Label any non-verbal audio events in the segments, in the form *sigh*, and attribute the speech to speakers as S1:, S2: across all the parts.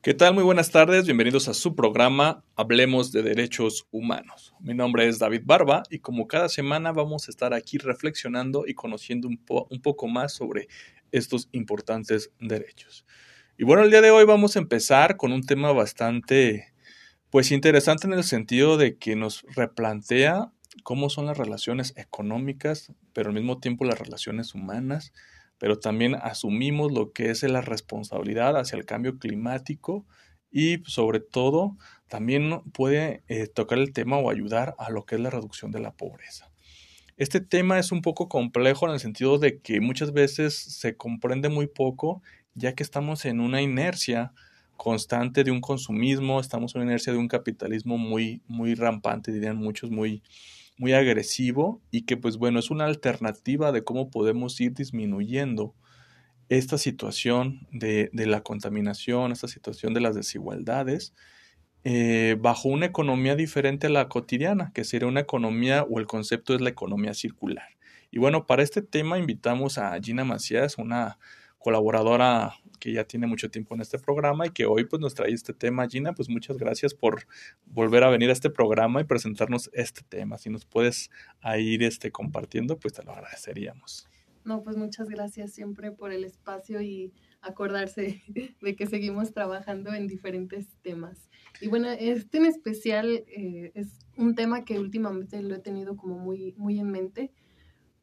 S1: ¿Qué tal? Muy buenas tardes, bienvenidos a su programa Hablemos de Derechos Humanos. Mi nombre es David Barba y como cada semana vamos a estar aquí reflexionando y conociendo un, poco más sobre estos importantes derechos. Y bueno, el día de hoy vamos a empezar con un tema bastante, pues interesante en el sentido de que nos replantea cómo son las relaciones económicas, pero al mismo tiempo las relaciones humanas pero también asumimos lo que es la responsabilidad hacia el cambio climático y sobre todo también puede eh, tocar el tema o ayudar a lo que es la reducción de la pobreza. Este tema es un poco complejo en el sentido de que muchas veces se comprende muy poco ya que estamos en una inercia constante de un consumismo, estamos en una inercia de un capitalismo muy, muy rampante, dirían muchos, muy, muy agresivo y que pues bueno, es una alternativa de cómo podemos ir disminuyendo esta situación de, la contaminación, esta situación de las desigualdades, eh, bajo una economía diferente a la cotidiana, que sería una economía o el concepto es la economía circular. Y bueno, para este tema invitamos a Gina Macías, una colaboradora que ya tiene mucho tiempo en este programa y que hoy pues nos trae este tema. Gina, pues muchas gracias por volver a venir a este programa y presentarnos este tema. Si nos puedes ir este, compartiendo, pues te lo agradeceríamos.
S2: No, pues muchas gracias siempre por el espacio y acordarse *laughs* de que seguimos trabajando en diferentes temas. Y bueno, este en especial eh, es un tema que últimamente lo he tenido como muy, muy en mente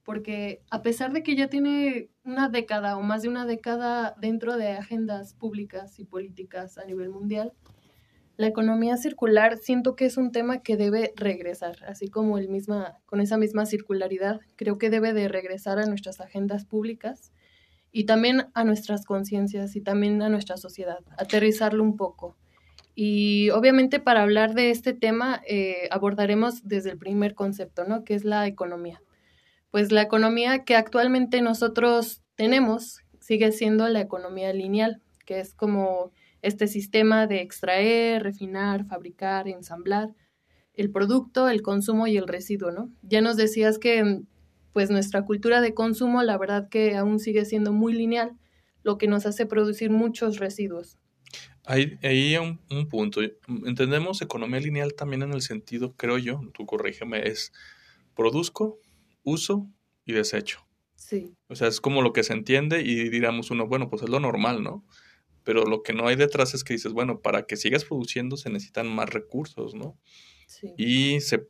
S2: porque a pesar de que ya tiene una década o más de una década dentro de agendas públicas y políticas a nivel mundial, la economía circular siento que es un tema que debe regresar, así como el misma, con esa misma circularidad, creo que debe de regresar a nuestras agendas públicas y también a nuestras conciencias y también a nuestra sociedad, aterrizarlo un poco. Y obviamente para hablar de este tema eh, abordaremos desde el primer concepto, ¿no? Que es la economía pues la economía que actualmente nosotros tenemos sigue siendo la economía lineal, que es como este sistema de extraer, refinar, fabricar, ensamblar el producto, el consumo y el residuo, ¿no? Ya nos decías que pues nuestra cultura de consumo, la verdad que aún sigue siendo muy lineal, lo que nos hace producir muchos residuos.
S1: Ahí, hay un, un, punto. Entendemos economía lineal también en el sentido, creo yo, tú corrígeme, es produzco, uso y desecho.
S2: Sí.
S1: O sea, es como lo que se entiende y diríamos uno, bueno, pues es lo normal, ¿no? Pero lo que no hay detrás es que dices, bueno, para que sigas produciendo se necesitan más recursos, ¿no?
S2: Sí.
S1: Y se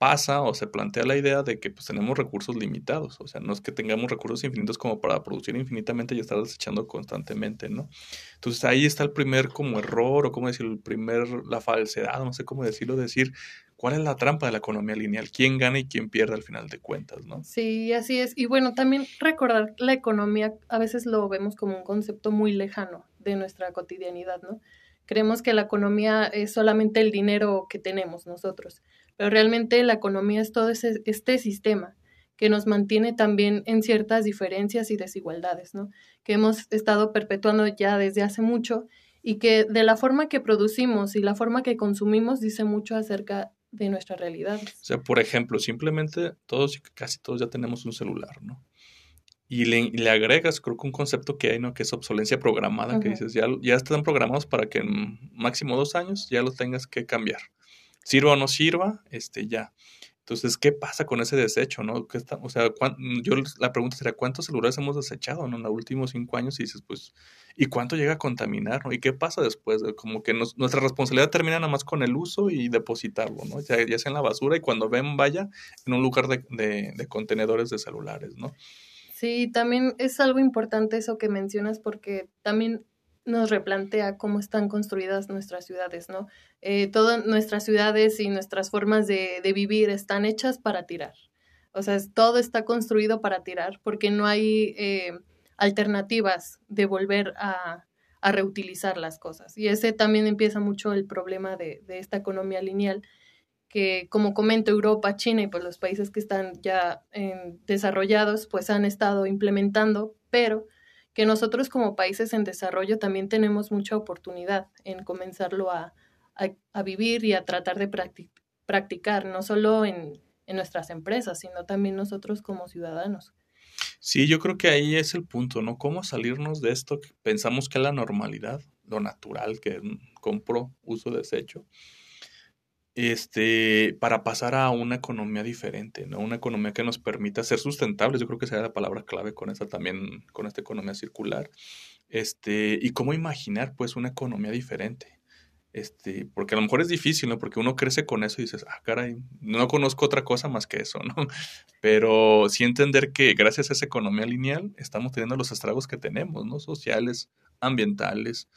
S1: pasa o se plantea la idea de que pues tenemos recursos limitados, o sea, no es que tengamos recursos infinitos como para producir infinitamente y estar desechando constantemente, ¿no? Entonces ahí está el primer como error o como decir, el primer, la falsedad, no sé cómo decirlo, decir, ¿cuál es la trampa de la economía lineal? ¿Quién gana y quién pierde al final de cuentas, no?
S2: Sí, así es. Y bueno, también recordar la economía a veces lo vemos como un concepto muy lejano de nuestra cotidianidad, ¿no? Creemos que la economía es solamente el dinero que tenemos nosotros, pero realmente la economía es todo ese, este sistema que nos mantiene también en ciertas diferencias y desigualdades, ¿no? Que hemos estado perpetuando ya desde hace mucho y que de la forma que producimos y la forma que consumimos dice mucho acerca de nuestra realidad.
S1: O sea, por ejemplo, simplemente todos, casi todos ya tenemos un celular, ¿no? Y le, agregas, creo que un concepto que hay, ¿no? Que es obsolencia programada, que dices, ya, ya están programados para que en máximo dos años ya lo tengas que cambiar sirva o no sirva, este, ya. Entonces, ¿qué pasa con ese desecho, no? ¿Qué está, o sea, yo la pregunta sería, ¿cuántos celulares hemos desechado en los últimos cinco años? Y dices, pues, ¿y cuánto llega a contaminar, no? ¿Y qué pasa después? Como que nuestra responsabilidad termina nada más con el uso y depositarlo, ¿no? Ya, ya sea en la basura y cuando ven, vaya en un lugar de, de, de contenedores de celulares, ¿no?
S2: Sí, también es algo importante eso que mencionas porque también nos replantea cómo están construidas nuestras ciudades, ¿no? Eh, todas nuestras ciudades y nuestras formas de, vivir están hechas para tirar. O sea, todo está construido para tirar porque no hay eh, alternativas de volver a, reutilizar las cosas. Y ese también empieza mucho el problema de, de, esta economía lineal, que como comento, Europa, China y pues los países que están ya desarrollados, pues han estado implementando, pero que nosotros como países en desarrollo también tenemos mucha oportunidad en comenzarlo a, vivir y a tratar de practicar, no solo en, nuestras empresas, sino también nosotros como ciudadanos.
S1: Sí, yo creo que ahí es el punto, ¿no? ¿Cómo salirnos de esto que pensamos que es la normalidad, lo natural, que compro, uso, desecho? Este, para pasar a una economía diferente, ¿no? Una economía que nos permita ser sustentables, yo creo que sería la palabra clave con esta también, con esta economía circular. Este, y cómo imaginar, pues, una economía diferente este, porque a lo mejor es difícil, ¿no? Porque uno crece con eso y dices, ah, caray, no conozco otra cosa más que eso, ¿no? *laughs* Pero sí entender que gracias a esa economía lineal estamos teniendo los estragos que tenemos, ¿no? Sociales, ambientales,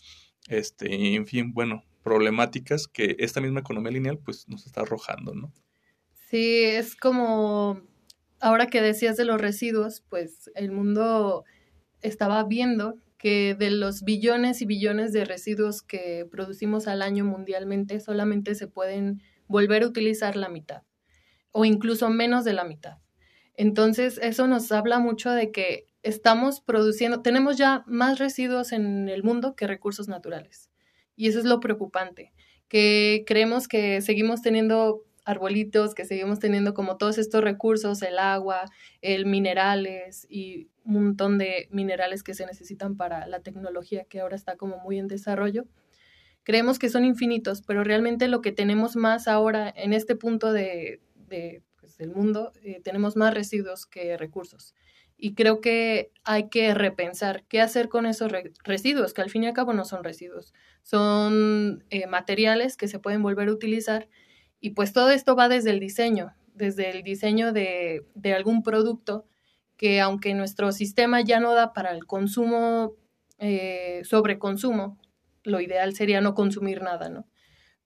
S1: este, en fin, bueno, problemáticas que esta misma economía lineal pues nos está arrojando, ¿no?
S2: Sí, es como, ahora que decías de los residuos, pues el mundo estaba viendo que de los billones y billones de residuos que producimos al año mundialmente, solamente se pueden volver a utilizar la mitad o incluso menos de la mitad. Entonces, eso nos habla mucho de que estamos produciendo, tenemos ya más residuos en el mundo que recursos naturales. Y eso es lo preocupante, que creemos que seguimos teniendo arbolitos, que seguimos teniendo como todos estos recursos, el agua, el minerales y un montón de minerales que se necesitan para la tecnología que ahora está como muy en desarrollo. Creemos que son infinitos, pero realmente lo que tenemos más ahora en este punto de, pues, del mundo, eh, tenemos más residuos que recursos. Y creo que hay que repensar qué hacer con esos residuos, que al fin y al cabo no son residuos, son eh, materiales que se pueden volver a utilizar y pues todo esto va desde el diseño, desde el diseño de, algún producto que aunque nuestro sistema ya no da para el consumo, eh, sobreconsumo, lo ideal sería no consumir nada, ¿no?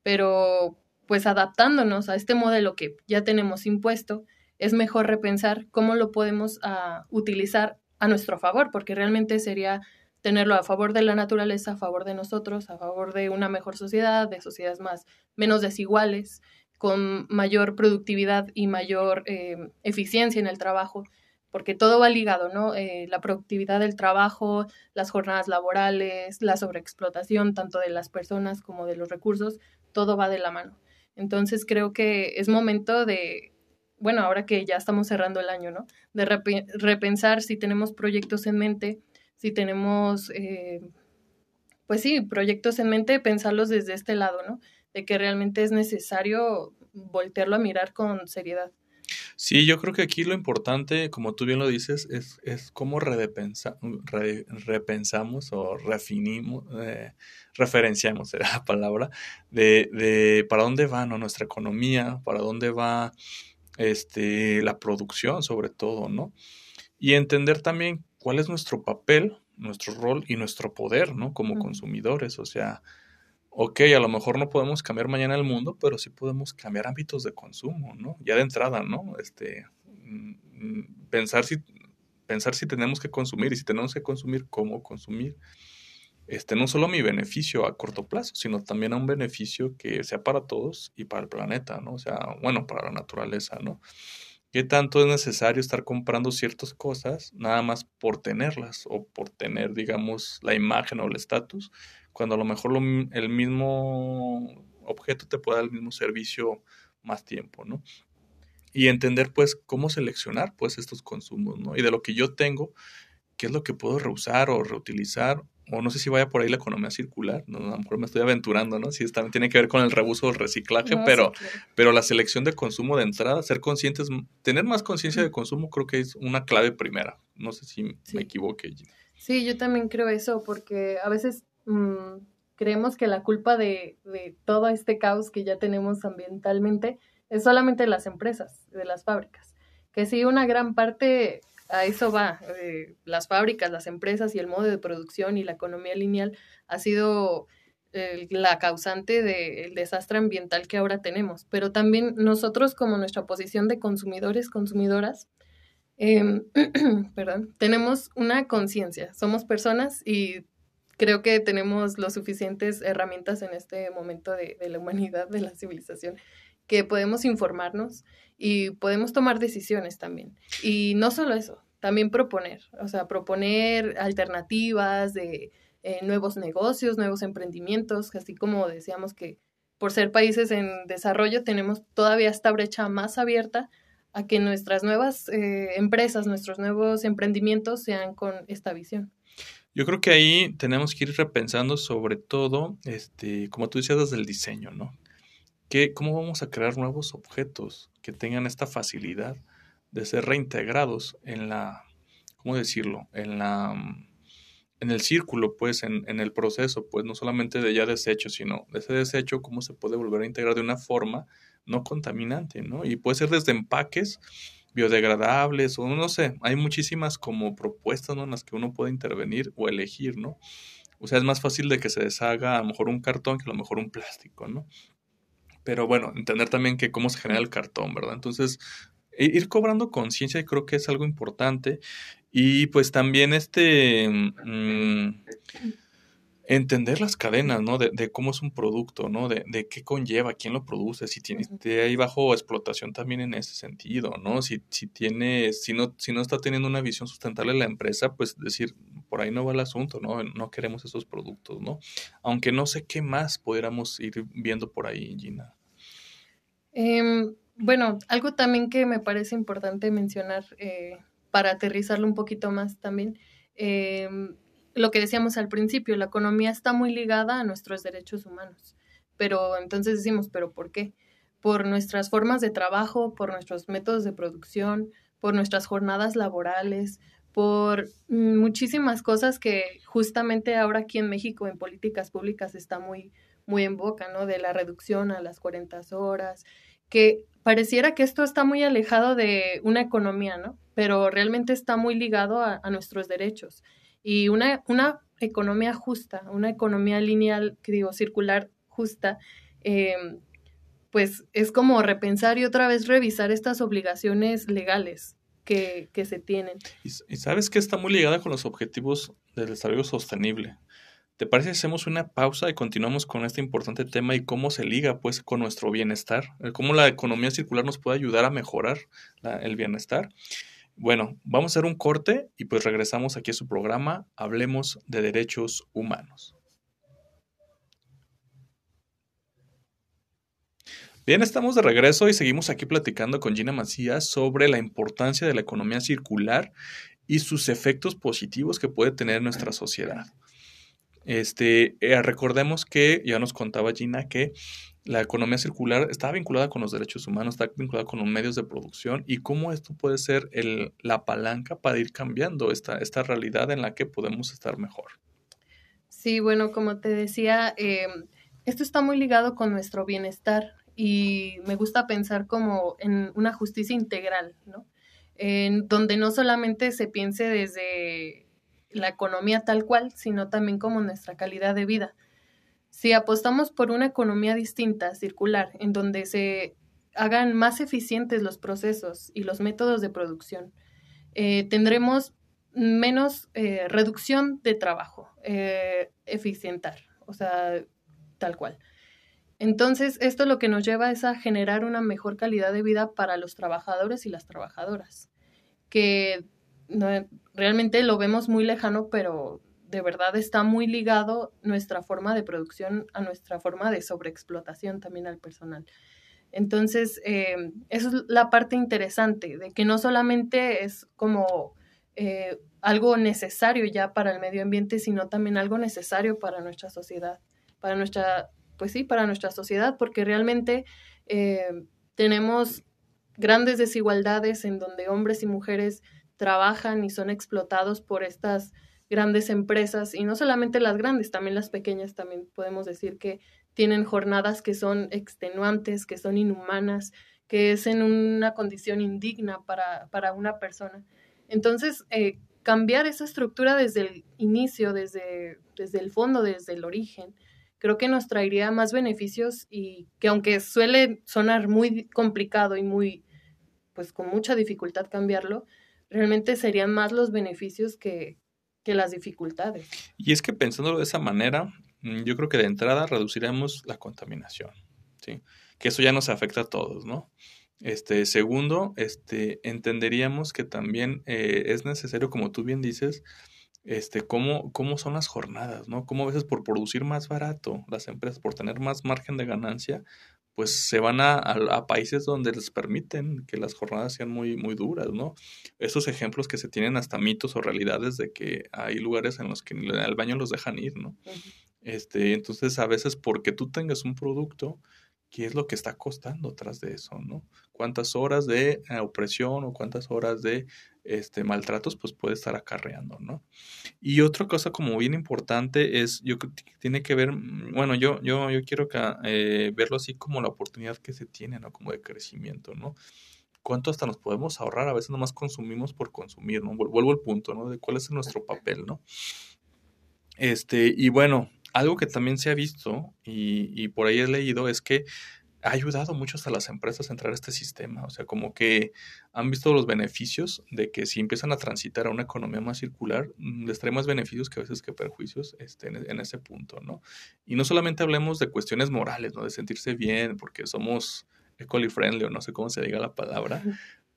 S2: Pero pues adaptándonos a este modelo que ya tenemos impuesto, es mejor repensar cómo lo podemos ah, utilizar a nuestro favor, porque realmente sería tenerlo a favor de la naturaleza, a favor de nosotros, a favor de una mejor sociedad, de sociedades más menos desiguales, con mayor productividad y mayor eh, eficiencia en el trabajo, porque todo va ligado, ¿no? Eh, la productividad del trabajo, las jornadas laborales, la sobreexplotación tanto de las personas como de los recursos, todo va de la mano. Entonces creo que es momento de, bueno, ahora que ya estamos cerrando el año, ¿no? De repensar si tenemos proyectos en mente, si tenemos, eh, pues sí, proyectos en mente, pensarlos desde este lado, ¿no? de que realmente es necesario voltearlo a mirar con seriedad.
S1: Sí, yo creo que aquí lo importante, como tú bien lo dices, es, es cómo repensamos o refinimos, eh, referenciamos *laughs* la palabra, de, de, para dónde va nuestra economía, para dónde va este, la producción sobre todo, ¿no? Y entender también cuál es nuestro papel, nuestro rol y nuestro poder, ¿no? Como consumidores, o sea, ok, a lo mejor no podemos cambiar mañana el mundo, pero sí podemos cambiar hábitos de consumo, ¿no? Ya de entrada, ¿no? Este, mm, mm, pensar si, pensar si tenemos que consumir y si tenemos que consumir, cómo consumir. Este, no solo mi beneficio a corto plazo, sino también a un beneficio que sea para todos y para el planeta, ¿no? O sea, bueno, para la naturaleza, ¿no? ¿Qué tanto es necesario estar comprando ciertas cosas nada más por tenerlas o por tener, digamos, la imagen o el estatus? cuando a lo mejor el mismo objeto te puede dar el mismo servicio más tiempo, ¿no? Y entender, pues, cómo seleccionar, pues, estos consumos, ¿no? Y de lo que yo tengo, qué es lo que puedo reusar o reutilizar, o no sé si vaya por ahí la economía circular, ¿no? a lo mejor me estoy aventurando, ¿no? Si también tiene que ver con el reuso o el reciclaje, pero, pero la selección de consumo de entrada, ser conscientes, tener más conciencia de consumo creo que es una clave primera. No sé si me equivoqué.
S2: Sí, yo también creo eso, porque a veces Mm, creemos que la culpa de, todo este caos que ya tenemos ambientalmente es solamente de las empresas, de las fábricas. Que sí, una gran parte a eso va. Eh, las fábricas, las empresas y el modo de producción y la economía lineal ha sido eh, la causante del desastre ambiental que ahora tenemos. Pero también nosotros, como nuestra posición de consumidores, consumidoras, em, *clears throat* perdón, tenemos una conciencia. Somos personas y creo que tenemos lo suficientes herramientas en este momento de, la humanidad, de la civilización, que podemos informarnos y podemos tomar decisiones también. Y no solo eso, también proponer, o sea, proponer alternativas de eh, nuevos negocios, nuevos emprendimientos, así como decíamos que por ser países en desarrollo tenemos todavía esta brecha más abierta a que nuestras nuevas eh, empresas, nuestros nuevos emprendimientos sean con esta visión.
S1: Yo creo que ahí tenemos que ir repensando sobre todo, este, como tú decías, desde el diseño, ¿no? ¿Qué, ¿Cómo vamos a crear nuevos objetos que tengan esta facilidad de ser reintegrados en la, ¿cómo decirlo? En la en el círculo, pues, en, en, el proceso, pues, no solamente de ya desecho, sino de ese desecho, cómo se puede volver a integrar de una forma no contaminante, ¿no? Y puede ser desde empaques biodegradables o no sé, hay muchísimas como propuestas. En las que uno puede intervenir o elegir, ¿no? O sea, es más fácil de que se deshaga a lo mejor un cartón que a lo mejor un plástico, ¿no? Pero bueno, entender también que cómo se genera el cartón, ¿verdad? Entonces, ir cobrando conciencia creo que es algo importante y pues también este mm, entender las cadenas, ¿no? De, cómo es un producto, ¿no? De, de, qué conlleva, quién lo produce, si tiene, ahí bajo explotación también en ese sentido, ¿no? Si, si tiene, si no, si no está teniendo una visión sustentable la empresa, pues decir, por ahí no va el asunto, ¿no? No queremos esos productos, ¿no? Aunque no sé qué más pudiéramos ir viendo por ahí, Gina.
S2: Em, bueno, algo también que me parece importante mencionar eh, para aterrizarlo un poquito más también, em, lo que decíamos al principio, la economía está muy ligada a nuestros derechos humanos. Pero entonces decimos, ¿pero por qué? Por nuestras formas de trabajo, por nuestros métodos de producción, por nuestras jornadas laborales, por muchísimas cosas que justamente ahora aquí en México en políticas públicas está muy, muy en boca, ¿no? De la reducción a las 40 horas, que pareciera que esto está muy alejado de una economía, ¿no? Pero realmente está muy ligado a, nuestros derechos. Y una, una, economía justa, una economía lineal, que digo, circular justa, em, pues es como repensar y otra vez revisar estas obligaciones legales que, que se tienen.
S1: Y, y sabes que está muy ligada con los objetivos del desarrollo sostenible. ¿Te parece si hacemos una pausa y continuamos con este importante tema y cómo se liga pues con nuestro bienestar? ¿Cómo la economía circular nos puede ayudar a mejorar el bienestar? Bueno, vamos a hacer un corte y pues regresamos aquí a su programa Hablemos de Derechos Humanos. Bien, estamos de regreso y seguimos aquí platicando con Gina Macías sobre la importancia de la economía circular y sus efectos positivos que puede tener en nuestra sociedad. Este, eh, recordemos que ya nos contaba Gina que la economía circular está vinculada con los derechos humanos, está vinculada con los medios de producción y cómo esto puede ser el, la palanca para ir cambiando esta, esta realidad en la que podemos estar mejor.
S2: Sí, bueno, como te decía, em, esto está muy ligado con nuestro bienestar y me gusta pensar como en una justicia integral, ¿no? En donde no solamente se piense desde la economía tal cual, sino también como nuestra calidad de vida. Si apostamos por una economía distinta, circular, en donde se hagan más eficientes los procesos y los métodos de producción, eh, tendremos menos eh, reducción de trabajo, eh, eficientar, o sea, tal cual. Entonces, esto lo que nos lleva es a generar una mejor calidad de vida para los trabajadores y las trabajadoras, que no, realmente lo vemos muy lejano, pero de verdad está muy ligado nuestra forma de producción a nuestra forma de sobreexplotación también al personal. Entonces, eh, eso es la parte interesante, de que no solamente es como eh, algo necesario ya para el medio ambiente, sino también algo necesario para nuestra sociedad, para nuestra, pues sí, para nuestra sociedad, porque realmente eh, tenemos grandes desigualdades en donde hombres y mujeres trabajan y son explotados por estas grandes empresas y no solamente las grandes, también las pequeñas, también podemos decir que tienen jornadas que son extenuantes, que son inhumanas, que es en una condición indigna para, para una persona. Entonces, eh, cambiar esa estructura desde el inicio, desde, desde el fondo, desde el origen, creo que nos traería más beneficios y que aunque suele sonar muy complicado y muy, pues con mucha dificultad cambiarlo, realmente serían más los beneficios que, las dificultades.
S1: Y es que pensándolo de esa manera, mm, yo creo que de entrada reduciremos la contaminación, ¿sí? Que eso ya nos afecta a todos, ¿no? Este, segundo, este, entenderíamos que también eh, es necesario, como tú bien dices, este, cómo, cómo son las jornadas, ¿no? Cómo a veces por producir más barato las empresas, por tener más margen de ganancia, pues se van a, a, países donde les permiten que las jornadas sean muy, muy duras, ¿no? Esos ejemplos que se tienen hasta mitos o realidades de que hay lugares en los que el baño los dejan ir, ¿no? Este, entonces, a veces porque tú tengas un producto, ¿qué es lo que está costando tras de eso, no? ¿Cuántas horas de eh, opresión o cuántas horas de este, maltratos pues puede estar acarreando, ¿no? Y otra cosa como bien importante es, yo tiene que ver, mm, bueno, yo, yo, yo quiero que, eh, verlo así como la oportunidad que se tiene, ¿no? Como de crecimiento, ¿no? ¿Cuánto hasta nos podemos ahorrar? A veces nomás consumimos por consumir, ¿no? Vuelvo al punto, ¿no? De cuál es nuestro papel, ¿no? Este, y bueno, algo que también se ha visto y, y por ahí he leído es que ha ayudado mucho a las empresas a entrar a este sistema. O sea, como que han visto los beneficios de que si empiezan a transitar a una economía más circular, mm, les trae más beneficios que a veces que perjuicios este, en, ese punto, ¿no? Y no solamente hablemos de cuestiones morales, ¿no? De sentirse bien, porque somos eco friendly o no sé cómo se diga la palabra,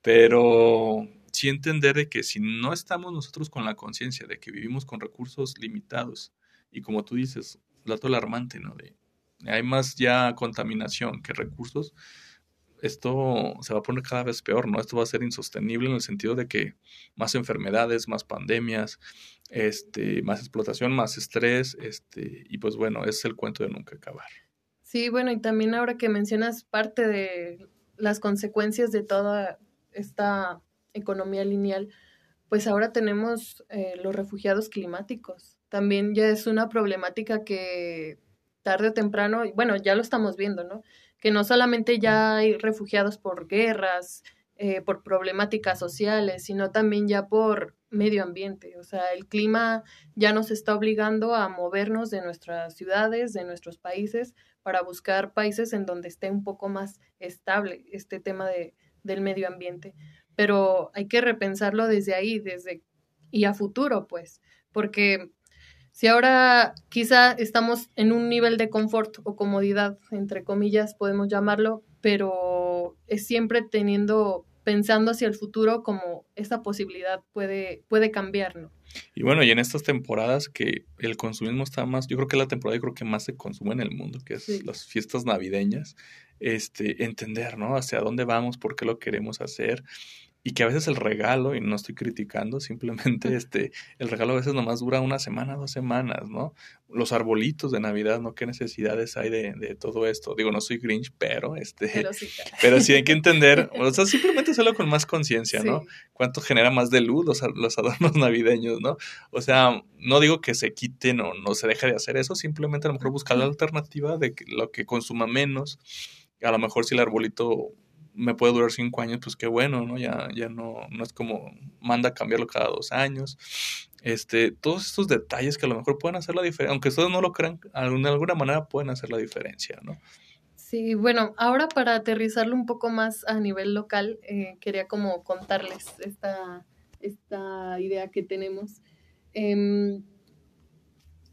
S1: pero sí entender de que si no estamos nosotros con la conciencia de que vivimos con recursos limitados y como tú dices, dato alarmante, ¿no? De hay más ya contaminación que recursos, esto se va a poner cada vez peor, ¿no? Esto va a ser insostenible en el sentido de que más enfermedades, más pandemias, este, más explotación, más estrés, este, y pues bueno, es el cuento de nunca acabar.
S2: Sí, bueno, y también ahora que mencionas parte de las consecuencias de toda esta economía lineal, pues ahora tenemos eh, los refugiados climáticos. También ya es una problemática que tarde o temprano, bueno, ya lo estamos viendo, ¿no? Que no solamente ya hay refugiados por guerras, eh, por problemáticas sociales, sino también ya por medio ambiente. O sea, el clima ya nos está obligando a movernos de nuestras ciudades, de nuestros países, para buscar países en donde esté un poco más estable este tema de, del medio ambiente. Pero hay que repensarlo desde ahí, desde y a futuro, pues, porque si ahora quizá estamos en un nivel de confort o comodidad, entre comillas, podemos llamarlo, pero es siempre teniendo, pensando hacia el futuro como esa posibilidad puede, puede cambiar, ¿no?
S1: Y bueno, y en estas temporadas que el consumismo está más, yo creo que es la temporada yo creo que más se consume en el mundo, que es las fiestas navideñas, este, entender, ¿no? Hacia dónde vamos, por qué lo queremos hacer, y que a veces el regalo, y no estoy criticando, simplemente este, el regalo a veces nomás dura una semana, dos semanas, ¿no? Los arbolitos de Navidad, ¿no? ¿Qué necesidades hay de, de todo esto? Digo, no soy Grinch, pero este, pero sí, *laughs* pero sí hay que entender, o sea, simplemente hacerlo con más conciencia, ¿no? Cuánto genera más de luz los, los, adornos navideños, ¿no? O sea, no digo que se quiten o no se deje de hacer eso, simplemente a lo mejor buscar la alternativa de que lo que consuma menos, a lo mejor si el arbolito me puede durar cinco años, pues qué bueno, ¿no? Ya, ya no, no es como manda a cambiarlo cada dos años. Este, todos estos detalles que a lo mejor pueden hacer la diferencia, aunque ustedes no lo crean, de alguna manera pueden hacer la diferencia, ¿no?
S2: Sí, bueno, ahora para aterrizarlo un poco más a nivel local, eh, quería como contarles esta, esta idea que tenemos. Em,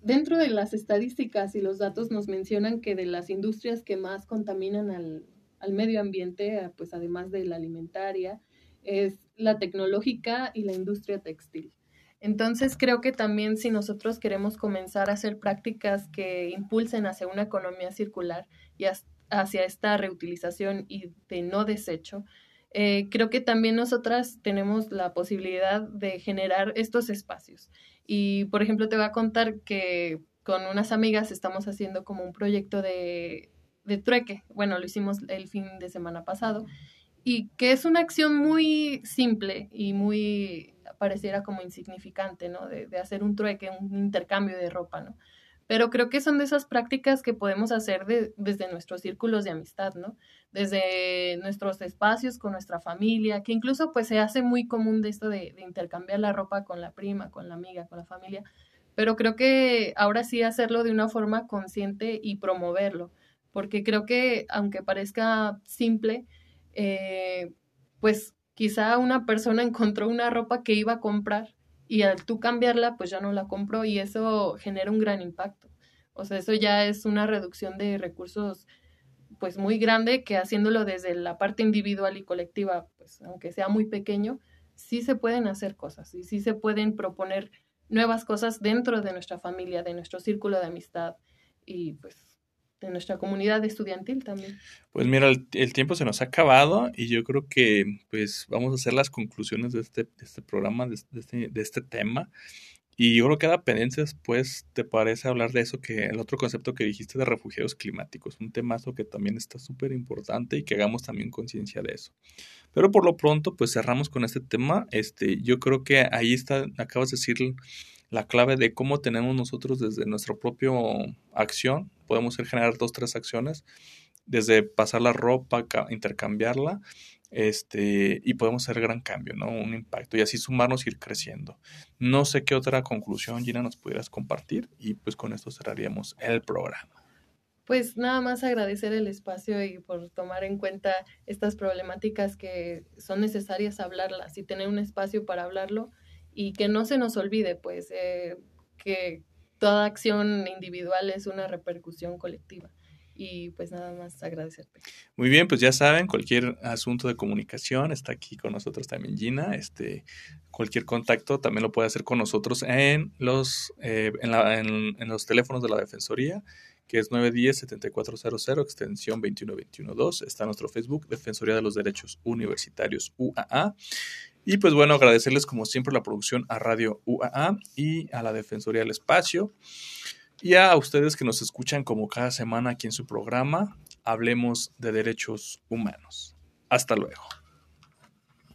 S2: dentro de las estadísticas y los datos nos mencionan que de las industrias que más contaminan al, al medio ambiente, pues además de la alimentaria, es la tecnológica y la industria textil. Entonces creo que también si nosotros queremos comenzar a hacer prácticas que impulsen hacia una economía circular y hacia esta reutilización y de no desecho, eh, creo que también nosotras tenemos la posibilidad de generar estos espacios. Y por ejemplo te voy a contar que con unas amigas estamos haciendo como un proyecto de de trueque. Bueno, lo hicimos el fin de semana pasado. Y que es una acción muy simple y muy pareciera como insignificante, ¿no? De, de, hacer un trueque, un intercambio de ropa, ¿no? Pero creo que son de esas prácticas que podemos hacer desde nuestros círculos de amistad, ¿no? Desde nuestros espacios con nuestra familia, que incluso pues se hace muy común de esto de, de intercambiar la ropa con la prima, con la amiga, con la familia. Pero creo que ahora sí hacerlo de una forma consciente y promoverlo porque creo que aunque parezca simple, eh, pues quizá una persona *laughs* encontró una ropa que iba a comprar y al tú cambiarla, pues ya no la compró y eso genera un gran impacto. O sea, eso ya es una reducción de recursos pues muy grande que haciéndolo desde la parte individual y colectiva, pues aunque sea muy pequeño, sí se pueden hacer cosas y sí se pueden proponer nuevas cosas dentro de nuestra familia, de nuestro círculo de amistad y pues de nuestra comunidad estudiantil también.
S1: Pues mira, el, tiempo se nos ha acabado y yo creo que pues vamos a hacer las conclusiones de este, este programa, de, este, de este tema. Y yo creo que queda pendiente después, ¿te parece hablar de eso? Que el otro concepto que dijiste de refugiados climáticos, un temazo que también está súper importante y que hagamos también conciencia de eso. Pero por lo pronto, pues cerramos con este tema. Este, yo creo que ahí está, acabas de decir la clave de cómo tenemos nosotros desde nuestra propia acción, podemos generar dos, tres acciones, desde pasar la ropa, intercambiarla, este, y podemos hacer gran cambio, ¿no? Un impacto y así sumarnos y ir creciendo. No sé qué otra conclusión, Gina, nos pudieras compartir y pues con esto cerraríamos el programa.
S2: Pues nada más agradecer el espacio y por tomar en cuenta estas problemáticas que son necesarias hablarlas y tener un espacio para hablarlo y que no se nos olvide, pues, eh, que toda acción individual es una repercusión colectiva y pues nada más agradecerte.
S1: Muy bien, pues ya saben, cualquier asunto de comunicación está aquí con nosotros también Gina. Este, cualquier contacto también lo puede hacer con nosotros en los, eh, en, los teléfonos de la Defensoría, que es 910-7400, extensión 21212. Está nuestro Facebook, Defensoría de los Derechos Universitarios UAA. Y pues bueno, agradecerles como siempre la producción a Radio UAA y a la Defensoría del Espacio. Y a ustedes que nos escuchan como cada semana aquí en su programa, hablemos de derechos humanos. Hasta luego.